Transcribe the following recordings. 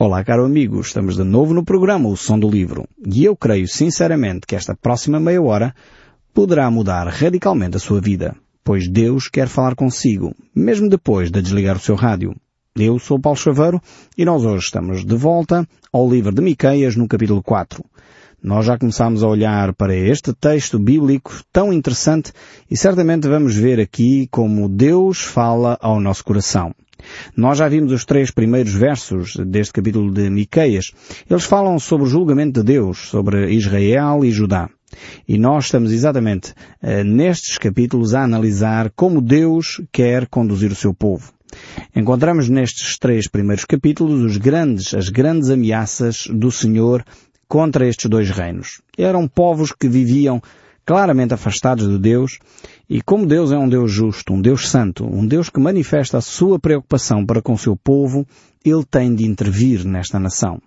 Olá, caro amigo, estamos de novo no programa O Som do Livro e eu creio sinceramente que esta próxima meia hora poderá mudar radicalmente a sua vida, pois Deus quer falar consigo, mesmo depois de desligar o seu rádio. Eu sou Paulo Chaveiro e nós hoje estamos de volta ao livro de Miqueias no capítulo 4. Nós já começamos a olhar para este texto bíblico tão interessante e certamente vamos ver aqui como Deus fala ao nosso coração. Nós já vimos os três primeiros versos deste capítulo de Miqueias. Eles falam sobre o julgamento de Deus, sobre Israel e Judá. E nós estamos exatamente uh, nestes capítulos a analisar como Deus quer conduzir o seu povo. Encontramos nestes três primeiros capítulos os grandes, as grandes ameaças do Senhor contra estes dois reinos. Eram povos que viviam claramente afastados de Deus e como Deus é um Deus justo, um Deus santo, um Deus que manifesta a sua preocupação para com o seu povo, Ele tem de intervir nesta nação.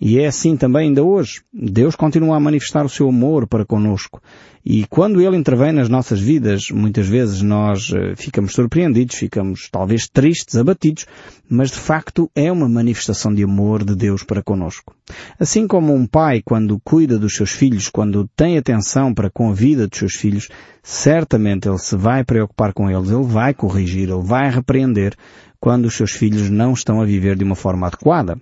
E é assim também ainda hoje. Deus continua a manifestar o seu amor para conosco. E quando Ele intervém nas nossas vidas, muitas vezes nós eh, ficamos surpreendidos, ficamos talvez tristes, abatidos, mas de facto é uma manifestação de amor de Deus para conosco. Assim como um pai, quando cuida dos seus filhos, quando tem atenção para com a vida dos seus filhos, certamente ele se vai preocupar com eles, ele vai corrigir, ele vai repreender quando os seus filhos não estão a viver de uma forma adequada.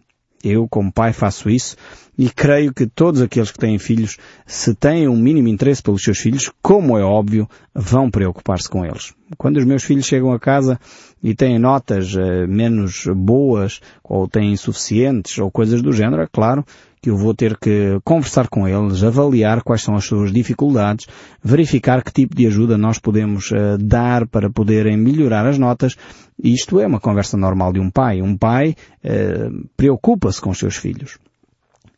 Eu, como pai, faço isso e creio que todos aqueles que têm filhos, se têm um mínimo interesse pelos seus filhos, como é óbvio, vão preocupar-se com eles. Quando os meus filhos chegam a casa e têm notas uh, menos boas, ou têm insuficientes, ou coisas do género, é claro que eu vou ter que conversar com eles, avaliar quais são as suas dificuldades, verificar que tipo de ajuda nós podemos uh, dar para poderem melhorar as notas. Isto é uma conversa normal de um pai. Um pai uh, preocupa-se com os seus filhos.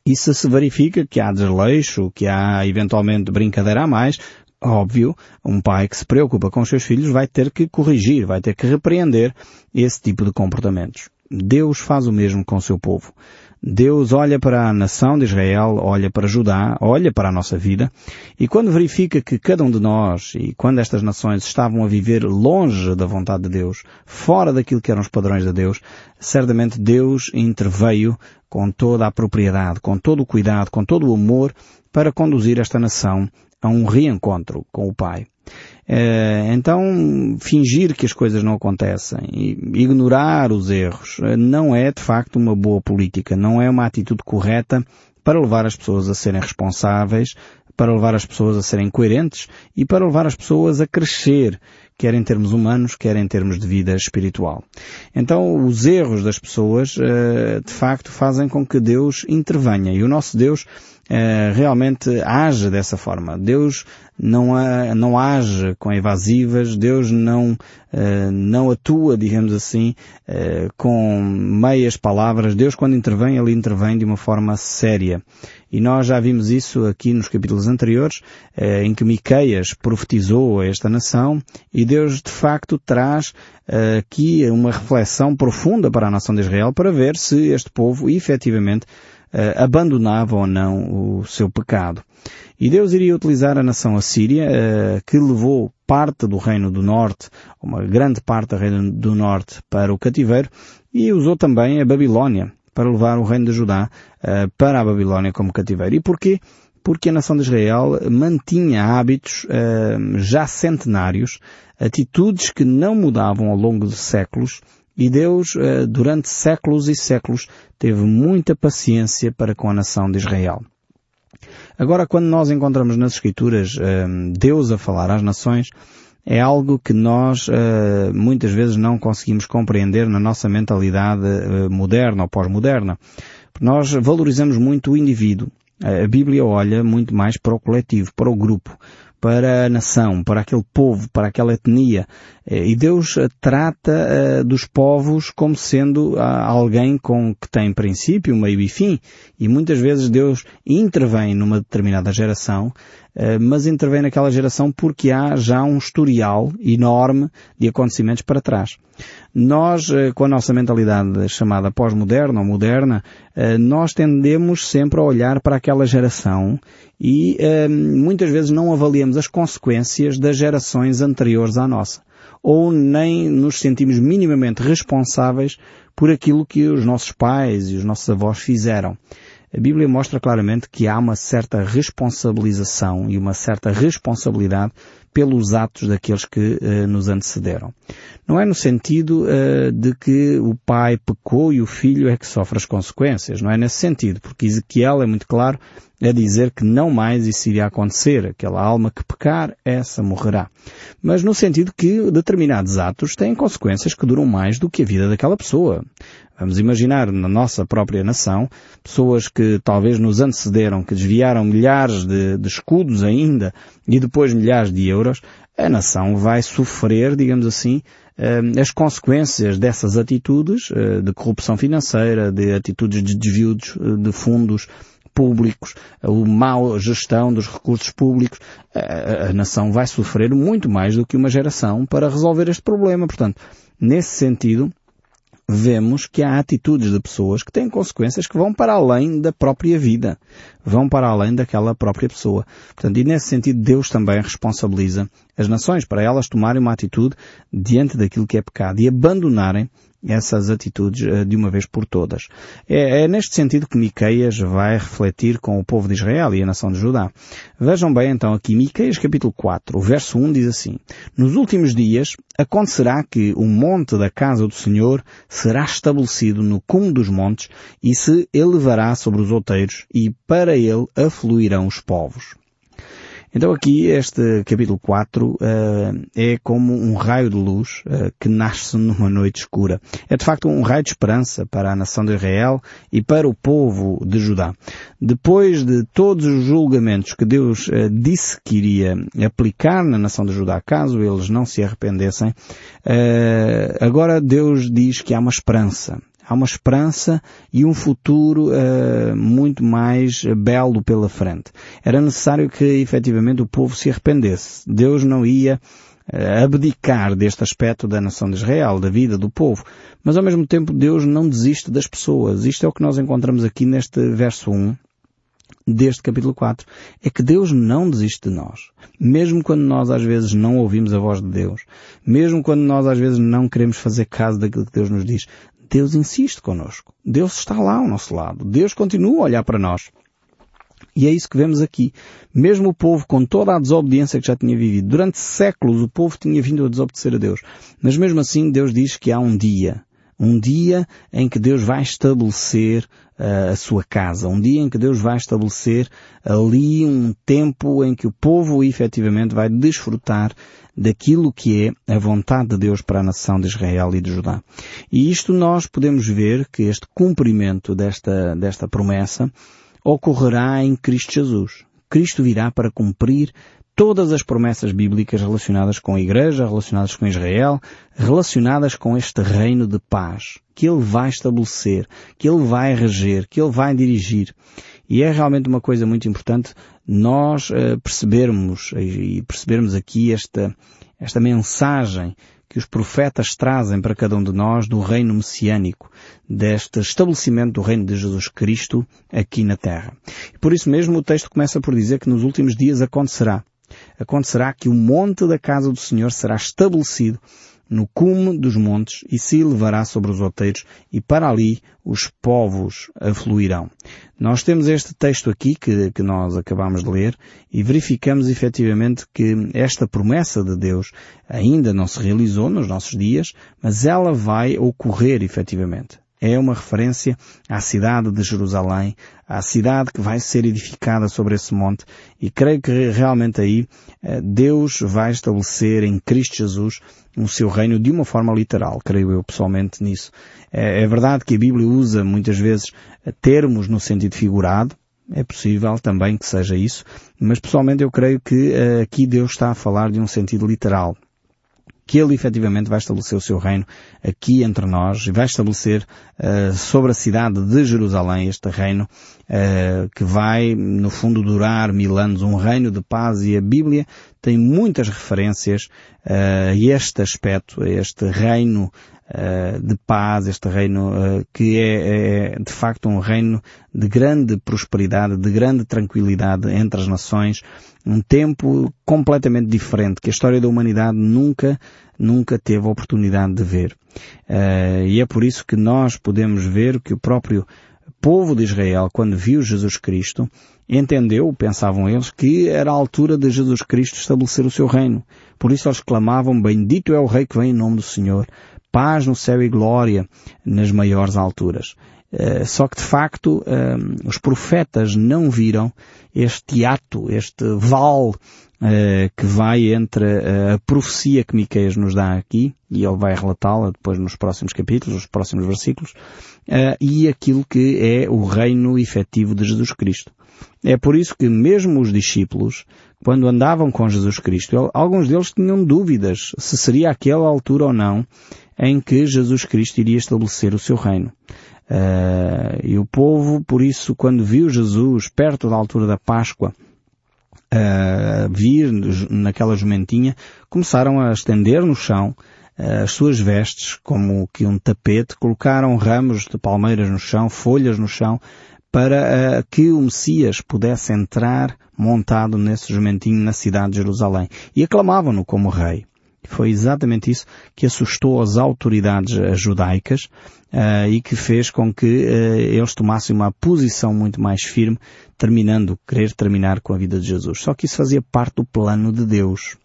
E se se verifica que há desleixo, que há eventualmente brincadeira a mais, óbvio, um pai que se preocupa com os seus filhos vai ter que corrigir, vai ter que repreender esse tipo de comportamentos. Deus faz o mesmo com o seu povo. Deus olha para a nação de Israel, olha para Judá, olha para a nossa vida, e quando verifica que cada um de nós, e quando estas nações estavam a viver longe da vontade de Deus, fora daquilo que eram os padrões de Deus, certamente Deus interveio com toda a propriedade, com todo o cuidado, com todo o amor, para conduzir esta nação a um reencontro com o Pai. Eh, então, fingir que as coisas não acontecem ignorar os erros eh, não é de facto uma boa política, não é uma atitude correta para levar as pessoas a serem responsáveis, para levar as pessoas a serem coerentes e para levar as pessoas a crescer, quer em termos humanos, quer em termos de vida espiritual. Então, os erros das pessoas, eh, de facto, fazem com que Deus intervenha. E o nosso Deus realmente age dessa forma. Deus não, não age com evasivas, Deus não, uh, não atua, digamos assim, com meias palavras. Deus quando intervém, Ele intervém de uma forma séria. E nós já vimos isso aqui nos capítulos anteriores, em que Miqueias profetizou a esta nação e Deus de facto traz aqui uma reflexão profunda para a nação de Israel para ver se este povo efetivamente abandonava ou não o seu pecado. E Deus iria utilizar a nação assíria, uh, que levou parte do reino do norte, uma grande parte do reino do norte para o cativeiro, e usou também a Babilónia para levar o reino de Judá uh, para a Babilónia como cativeiro. E porquê? Porque a nação de Israel mantinha hábitos uh, já centenários, atitudes que não mudavam ao longo de séculos, e Deus, durante séculos e séculos, teve muita paciência para com a nação de Israel. Agora, quando nós encontramos nas Escrituras uh, Deus a falar às nações, é algo que nós uh, muitas vezes não conseguimos compreender na nossa mentalidade moderna ou pós-moderna. Nós valorizamos muito o indivíduo. A Bíblia olha muito mais para o coletivo, para o grupo para a nação, para aquele povo, para aquela etnia. Eh, e Deus eh, trata uh, dos povos como sendo uh, alguém com que tem princípio, meio e fim. E muitas vezes Deus intervém numa determinada geração eh, mas intervém naquela geração porque há já um historial enorme de acontecimentos para trás. Nós, eh, com a nossa mentalidade chamada pós-moderna ou moderna, eh, nós tendemos sempre a olhar para aquela geração e muitas vezes não avaliamos as consequências das gerações anteriores à nossa. ou nem nos sentimos minimamente responsáveis por aquilo que os nossos pais e os nossos avós fizeram. A Bíblia mostra claramente que há uma certa responsabilização e uma certa responsabilidade pelos atos daqueles que uh, nos antecederam. Não é no sentido uh, de que o pai pecou e o filho é que sofre as consequências. Não é nesse sentido, porque Ezequiel é muito claro a dizer que não mais isso iria acontecer. Aquela alma que pecar, essa morrerá. Mas no sentido que determinados atos têm consequências que duram mais do que a vida daquela pessoa. Vamos imaginar na nossa própria nação pessoas que talvez nos antecederam, que desviaram milhares de, de escudos ainda e depois milhares de euros, a nação vai sofrer, digamos assim, eh, as consequências dessas atitudes eh, de corrupção financeira, de atitudes de desvio de fundos públicos, a mau gestão dos recursos públicos, a, a nação vai sofrer muito mais do que uma geração para resolver este problema. Portanto, nesse sentido, vemos que há atitudes de pessoas que têm consequências que vão para além da própria vida. Vão para além daquela própria pessoa. Portanto, e nesse sentido, Deus também responsabiliza as nações para elas tomarem uma atitude diante daquilo que é pecado e abandonarem essas atitudes eh, de uma vez por todas. É, é, neste sentido que Miqueias vai refletir com o povo de Israel e a nação de Judá. Vejam bem então aqui Miqueias capítulo 4, o verso 1 diz assim, Nos últimos dias acontecerá que o monte da casa do Senhor será estabelecido no cume dos montes e se elevará sobre os outeiros e para ele afluirão os povos. Então aqui este capítulo 4 uh, eh, é como um raio de luz uh, que nasce numa noite escura. É de facto um raio de esperança para a nação de Israel e para o povo de Judá. Depois de todos os julgamentos que Deus uh, disse que iria aplicar na nação de Judá, caso eles não se arrependessem, agora Deus diz que há uma esperança há uma esperança e um futuro uh, muito mais belo pela frente. Era necessário que efetivamente o povo se arrependesse. Deus não ia uh, abdicar deste aspecto da nação de Israel, da vida do povo. Mas ao mesmo tempo Deus não desiste das pessoas. Isto é o que nós encontramos aqui neste verso 1 deste capítulo 4. É que Deus não desiste de nós. Mesmo quando nós às vezes não ouvimos a voz de Deus. Mesmo quando nós às vezes não queremos fazer caso daquilo que Deus nos diz. Deus insiste connosco. Deus está lá ao nosso lado. Deus continua a olhar para nós. E é isso que vemos aqui. Mesmo o povo, com toda a desobediência que já tinha vivido, durante séculos o povo tinha vindo a desobedecer a Deus. Mas mesmo assim Deus diz que há um dia, um dia em que Deus vai estabelecer uh, a sua casa. Um dia em que Deus vai estabelecer ali um tempo em que o povo efetivamente vai desfrutar daquilo que é a vontade de Deus para a nação de Israel e de Judá. E isto nós podemos ver que este cumprimento desta, desta promessa ocorrerá em Cristo Jesus. Cristo virá para cumprir todas as promessas bíblicas relacionadas com a Igreja, relacionadas com Israel, relacionadas com este reino de paz que Ele vai estabelecer, que Ele vai reger, que Ele vai dirigir. E é realmente uma coisa muito importante nós uh, percebermos e percebermos aqui esta, esta mensagem que os profetas trazem para cada um de nós do reino messiânico, deste estabelecimento do reino de Jesus Cristo aqui na terra. Por isso mesmo o texto começa por dizer que nos últimos dias acontecerá acontecerá que o monte da casa do Senhor será estabelecido no cume dos montes e se elevará sobre os outeiros e para ali os povos afluirão. Nós temos este texto aqui que, que nós acabamos de ler e verificamos efetivamente que esta promessa de Deus ainda não se realizou nos nossos dias, mas ela vai ocorrer efetivamente é uma referência à cidade de Jerusalém, à cidade que vai ser edificada sobre esse monte. E creio que realmente aí eh, Deus vai estabelecer em Cristo Jesus o seu reino de uma forma literal, creio eu pessoalmente nisso. É, é verdade que a Bíblia usa muitas vezes eh, termos no sentido figurado, é possível também que seja isso, mas pessoalmente eu creio que uh, aqui Deus está a falar de um sentido literal que ele efetivamente vai estabelecer o seu reino aqui entre nós e vai estabelecer uh, sobre a cidade de Jerusalém este reino uh, que vai, no fundo, durar mil anos, um reino de paz e a Bíblia tem muitas referências uh, a este aspecto, a este reino de paz, este reino uh, que é, é, de facto um reino de grande prosperidade, de grande tranquilidade entre as nações, um tempo completamente diferente que a história da humanidade nunca, nunca teve a oportunidade de ver. Uh, e é por isso que nós podemos ver que o próprio povo de Israel, quando viu Jesus Cristo, entendeu, pensavam eles, que era a altura de Jesus Cristo estabelecer o seu reino. Por isso eles clamavam, bendito é o Rei que vem em nome do Senhor, paz no céu e glória nas maiores alturas. Uh, só que de facto uh, os profetas não viram este ato, este val uh, que vai entre a profecia que Miqueias nos dá aqui, e ele vai relatá-la depois nos próximos capítulos, nos próximos versículos, e aquilo que é o reino efetivo de Jesus Cristo. É por isso que mesmo os discípulos, quando andavam com Jesus Cristo, alguns deles tinham dúvidas se seria aquela altura ou não em que Jesus Cristo iria estabelecer o seu reino. Uh, e o povo, por isso, quando viu Jesus perto da altura da Páscoa, uh, vir naquela jumentinha, começaram a estender no chão uh, as suas vestes, como que um tapete, colocaram ramos de palmeiras no chão, folhas no chão, para que o Messias pudesse entrar montado nesse jumentinho na cidade de Jerusalém. E aclamavam-no como rei. Foi exatamente isso que assustou as autoridades eh, judaicas uh, e que fez com que uh, eles tomassem uma posição muito mais firme, terminando, querer terminar com a vida de Jesus. Só que isso fazia parte do plano de Deus.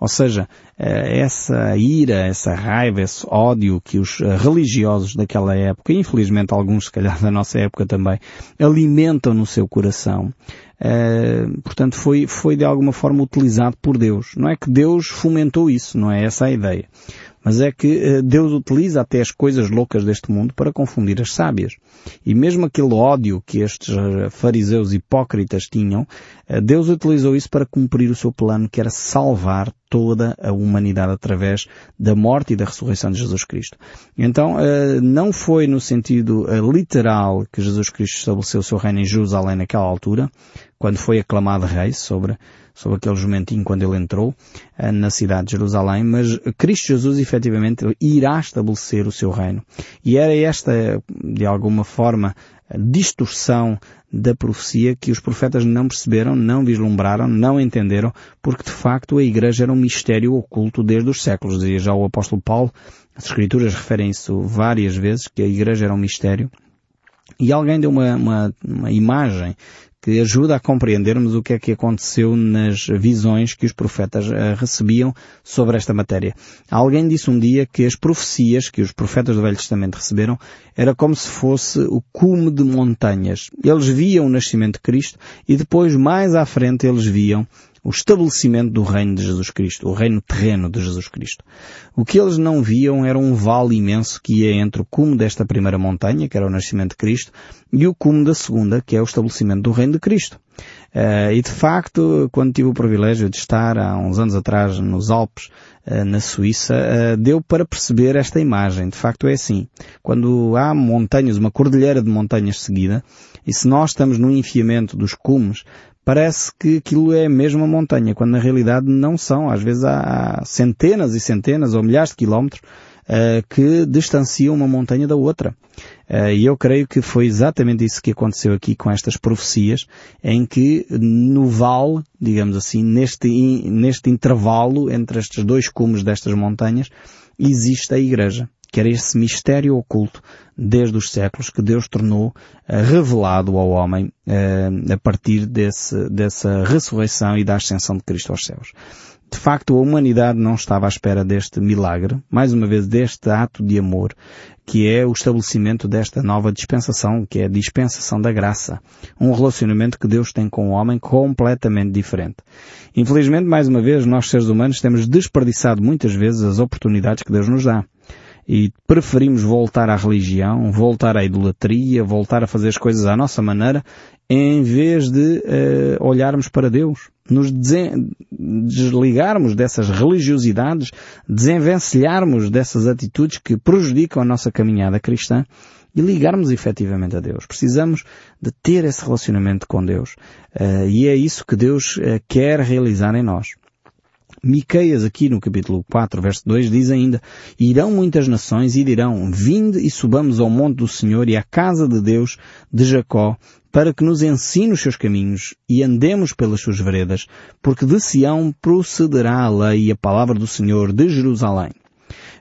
Ou seja, uh, essa ira, essa raiva, esse ódio que os religiosos daquela época, e infelizmente alguns se calhar da nossa época também, alimentam no seu coração, Uh, portanto, foi, foi de alguma forma utilizado por Deus. Não é que Deus fomentou isso, não é essa a ideia. Mas é que uh, Deus utiliza até as coisas loucas deste mundo para confundir as sábias. E mesmo aquele ódio que estes uh, fariseus hipócritas tinham, Deus utilizou isso para cumprir o seu plano, que era salvar toda a humanidade através da morte e da ressurreição de Jesus Cristo. Então, não foi no sentido literal que Jesus Cristo estabeleceu o seu reino em Jerusalém naquela altura, quando foi aclamado rei sobre, sobre aquele jumentinho quando ele entrou uh, na cidade de Jerusalém, mas Cristo Jesus efetivamente irá estabelecer o seu reino. E era esta, de alguma forma, distorção da profecia que os profetas não perceberam, não vislumbraram, não entenderam, porque de facto a Igreja era um mistério oculto desde os séculos. Dizia já o apóstolo Paulo, as Escrituras referem isso várias vezes, que a Igreja era um mistério. E alguém deu uma, uma, uma imagem que ajuda a compreendermos o que é que aconteceu nas visões que os profetas uh, recebiam sobre esta matéria. Alguém disse um dia que as profecias que os profetas do Velho Testamento receberam era como se fosse o cume de montanhas. Eles viam o nascimento de Cristo e depois mais à frente eles viam o estabelecimento do reino de Jesus Cristo, o reino terreno de Jesus Cristo. O que eles não viam era um vale imenso que ia entre o cume desta primeira montanha, que era o nascimento de Cristo, e o cume da segunda, que é o estabelecimento do reino de Cristo. Uh, e de facto, quando tive o privilégio de estar há uns anos atrás nos Alpes, uh, na Suíça, uh, deu para perceber esta imagem. De facto é assim. Quando há montanhas, uma cordilheira de montanhas seguida, e se nós estamos no enfiamento dos cumes, parece que aquilo é mesmo uma montanha, quando na realidade não são. Às vezes há centenas e centenas ou milhares de quilómetros uh, que distanciam uma montanha da outra. Uh, e eu creio que foi exatamente isso que aconteceu aqui com estas profecias, em que no vale, digamos assim, neste, neste intervalo entre estes dois cumes destas montanhas, existe a Igreja que era esse mistério oculto desde os séculos que Deus tornou uh, revelado ao homem uh, a partir desse, dessa ressurreição e da ascensão de Cristo aos céus. De facto, a humanidade não estava à espera deste milagre, mais uma vez deste ato de amor, que é o estabelecimento desta nova dispensação, que é a dispensação da graça. Um relacionamento que Deus tem com o homem completamente diferente. Infelizmente, mais uma vez, nós seres humanos temos desperdiçado muitas vezes as oportunidades que Deus nos dá e preferimos voltar à religião, voltar à idolatria, voltar a fazer as coisas à nossa maneira, em vez de uh, olharmos para Deus, nos desligarmos dessas religiosidades, desenvencilharmos dessas atitudes que prejudicam a nossa caminhada cristã e ligarmos efetivamente a Deus. Precisamos de ter esse relacionamento com Deus. Uh, e é isso que Deus uh, quer realizar em nós. Miqueias aqui no capítulo 4, verso 2 diz ainda, Irão muitas nações e dirão, Vinde e subamos ao monte do Senhor e à casa de Deus de Jacó, para que nos ensine os seus caminhos e andemos pelas suas veredas, porque de Sião procederá a lei e a palavra do Senhor de Jerusalém.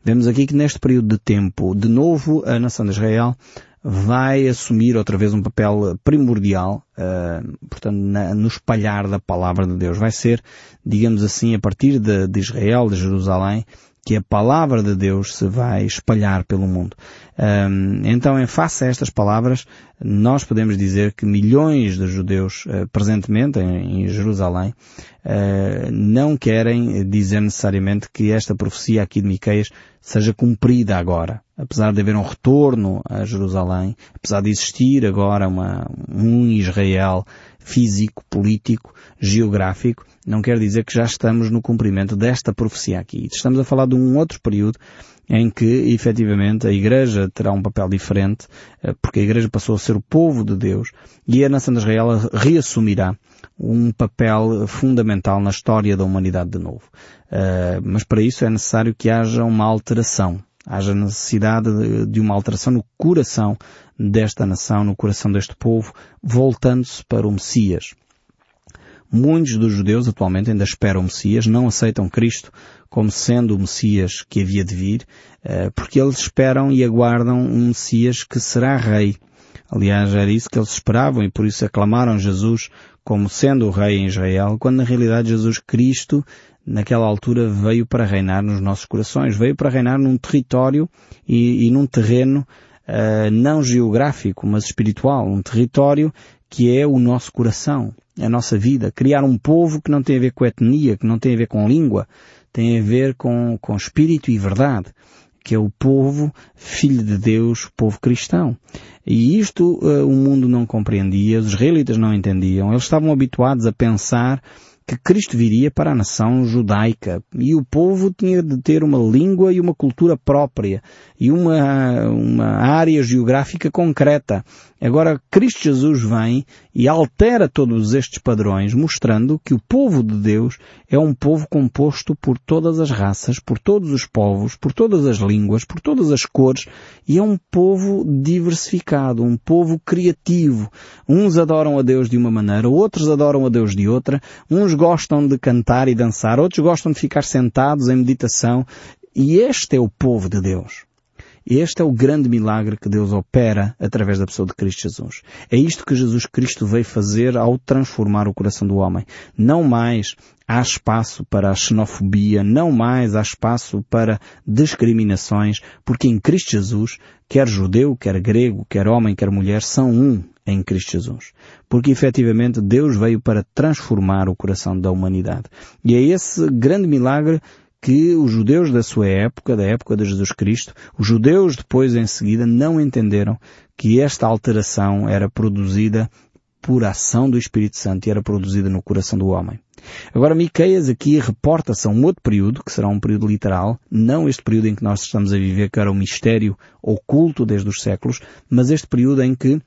Vemos aqui que neste período de tempo, de novo, a nação de Israel vai assumir outra vez um papel primordial, uh, portanto, na, no espalhar da palavra de Deus. Vai ser, digamos assim, a partir de, de Israel, de Jerusalém, que a palavra de Deus se vai espalhar pelo mundo. Então, em face a estas palavras, nós podemos dizer que milhões de judeus uh, presentemente em, Jerusalém uh, não querem dizer necessariamente que esta profecia aqui de Miqueias seja cumprida agora. Apesar de haver um retorno a Jerusalém, apesar de existir agora uma, um Israel físico, político, geográfico, não quer dizer que já estamos no cumprimento desta profecia aqui. Estamos a falar de um outro período em que, efetivamente, a Igreja terá um papel diferente, eh, porque a Igreja passou a ser o povo de Deus e a nação de Israel reassumirá um papel fundamental na história da humanidade de novo. Eh, mas para isso é necessário que haja uma alteração. Haja necessidade de uma alteração no coração desta nação, no coração deste povo, voltando-se para o Messias. Muitos dos judeus atualmente ainda esperam o Messias, não aceitam Cristo como sendo o Messias que havia de vir, eh, porque eles esperam e aguardam um Messias que será rei. Aliás, era isso que eles esperavam e por isso aclamaram Jesus como sendo o rei em Israel, quando na realidade Jesus Cristo, naquela altura, veio para reinar nos nossos corações, veio para reinar num território e, e num terreno uh, não geográfico, mas espiritual, um território que é o nosso coração, a nossa vida. Criar um povo que não tem a ver com etnia, que não tem a ver com língua, tem a ver com, com espírito e verdade, que é o povo filho de Deus, povo cristão. E isto uh, o mundo não compreendia, os israelitas não entendiam, eles estavam habituados a pensar que Cristo viria para a nação judaica e o povo tinha de ter uma língua e uma cultura própria e uma, uma área geográfica concreta. Agora, Cristo Jesus vem e altera todos estes padrões, mostrando que o povo de Deus é um povo composto por todas as raças, por todos os povos, por todas as línguas, por todas as cores, e é um povo diversificado, um povo criativo. Uns adoram a Deus de uma maneira, outros adoram a Deus de outra, uns gostam de cantar e dançar, outros gostam de ficar sentados em meditação, e este é o povo de Deus. Este é o grande milagre que Deus opera através da pessoa de Cristo Jesus. É isto que Jesus Cristo veio fazer ao transformar o coração do homem. Não mais há espaço para a xenofobia, não mais há espaço para discriminações, porque em Cristo Jesus, quer judeu, quer grego, quer homem, quer mulher, são um em Cristo Jesus. Porque efetivamente Deus veio para transformar o coração da humanidade. E é esse grande milagre que os judeus da sua época, da época de Jesus Cristo, os judeus depois em seguida não entenderam que esta alteração era produzida por ação do Espírito Santo e era produzida no coração do homem. Agora Miqueias aqui reporta-se a um outro período, que será um período literal, não este período em que nós estamos a viver, que era um mistério oculto desde os séculos, mas este período em que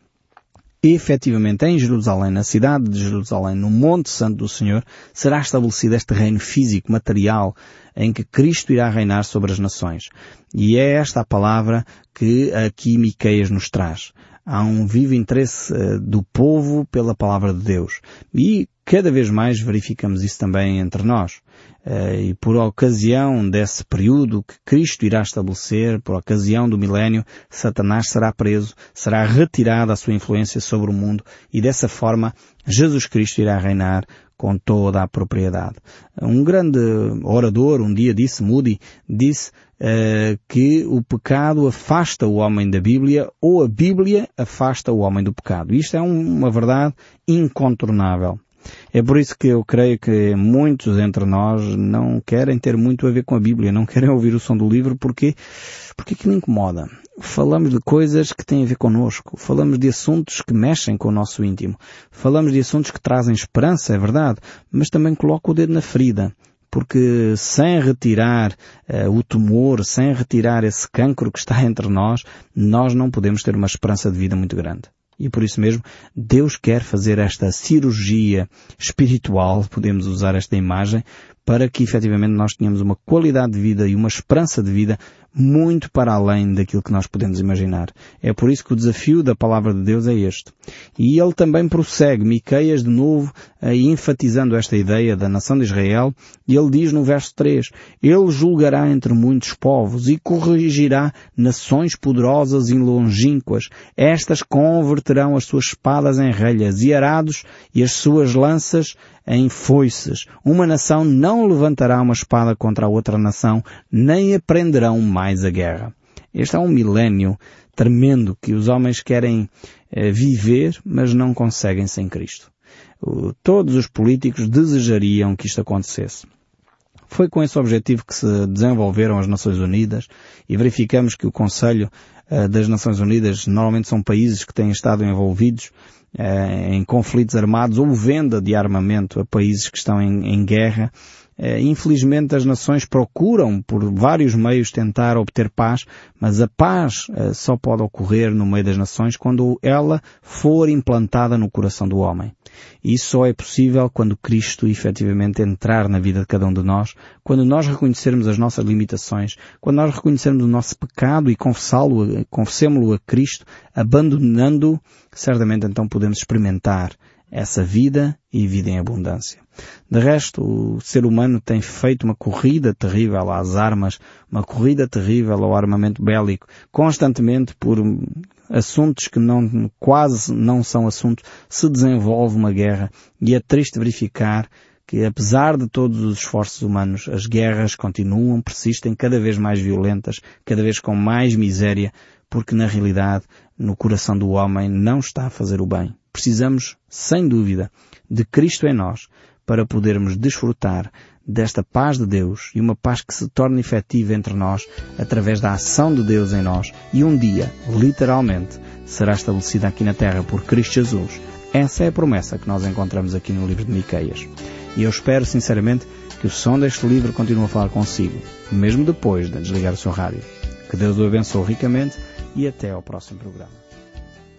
efetivamente em Jerusalém, na cidade de Jerusalém, no Monte Santo do Senhor, será estabelecido este reino físico, material, em que Cristo irá reinar sobre as nações. E é esta a palavra que aqui Miqueias nos traz. Há um vivo interesse uh, do povo pela palavra de Deus. E cada vez mais verificamos isso também entre nós. Uh, e por ocasião desse período que Cristo irá estabelecer, por ocasião do milénio, Satanás será preso, será retirada a sua influência sobre o mundo e dessa forma Jesus Cristo irá reinar com toda a propriedade. Um grande orador um dia disse, Moody, disse uh, que o pecado afasta o homem da Bíblia ou a Bíblia afasta o homem do pecado. Isto é um, uma verdade incontornável. É por isso que eu creio que muitos entre nós não querem ter muito a ver com a Bíblia, não querem ouvir o som do livro porque, porque que me incomoda. Falamos de coisas que têm a ver connosco, falamos de assuntos que mexem com o nosso íntimo, falamos de assuntos que trazem esperança, é verdade, mas também coloca o dedo na ferida porque sem retirar uh, o tumor, sem retirar esse cancro que está entre nós, nós não podemos ter uma esperança de vida muito grande. E por isso mesmo, Deus quer fazer esta cirurgia espiritual, podemos usar esta imagem, para que efetivamente nós tenhamos uma qualidade de vida e uma esperança de vida muito para além daquilo que nós podemos imaginar. É por isso que o desafio da palavra de Deus é este. E ele também prossegue, Miqueias de novo, enfatizando esta ideia da nação de Israel, e ele diz no verso 3, Ele julgará entre muitos povos e corrigirá nações poderosas e longínquas. Estas converterão as suas espadas em relhas e arados e as suas lanças em foices. Uma nação não levantará uma espada contra a outra nação, nem aprenderão mais a guerra. Este é um milénio tremendo que os homens querem eh, viver, mas não conseguem sem Cristo. Todos os políticos desejariam que isto acontecesse. Foi com esse objetivo que se desenvolveram as Nações Unidas e verificamos que o Conselho eh, das Nações Unidas normalmente são países que têm estado envolvidos eh, em conflitos armados ou venda de armamento a países que estão em, em guerra. Eh, infelizmente as nações procuram por vários meios tentar obter paz, mas a paz eh, só pode ocorrer no meio das nações quando ela for implantada no coração do homem. E isso só é possível quando Cristo efetivamente entrar na vida de cada um de nós, quando nós reconhecermos as nossas limitações, quando nós reconhecermos o nosso pecado e confessá-lo, confessemos-lo a Cristo, abandonando, certamente então podemos experimentar essa vida e vida em abundância. De resto, o ser humano tem feito uma corrida terrível às armas, uma corrida terrível ao armamento bélico, constantemente por assuntos que não, quase não são assuntos, se desenvolve uma guerra e é triste verificar que apesar de todos os esforços humanos, as guerras continuam, persistem cada vez mais violentas, cada vez com mais miséria, porque na realidade no coração do homem não está a fazer o bem. Precisamos, sem dúvida, de Cristo em nós para podermos desfrutar desta paz de Deus e uma paz que se torna efetiva entre nós através da ação de Deus em nós e um dia, literalmente, será estabelecida aqui na terra por Cristo Jesus. Essa é a promessa que nós encontramos aqui no livro de Miqueias. E eu espero sinceramente que o som deste livro continue a falar consigo, mesmo depois de desligar o seu rádio. Que Deus o abençoe ricamente e até ao próximo programa.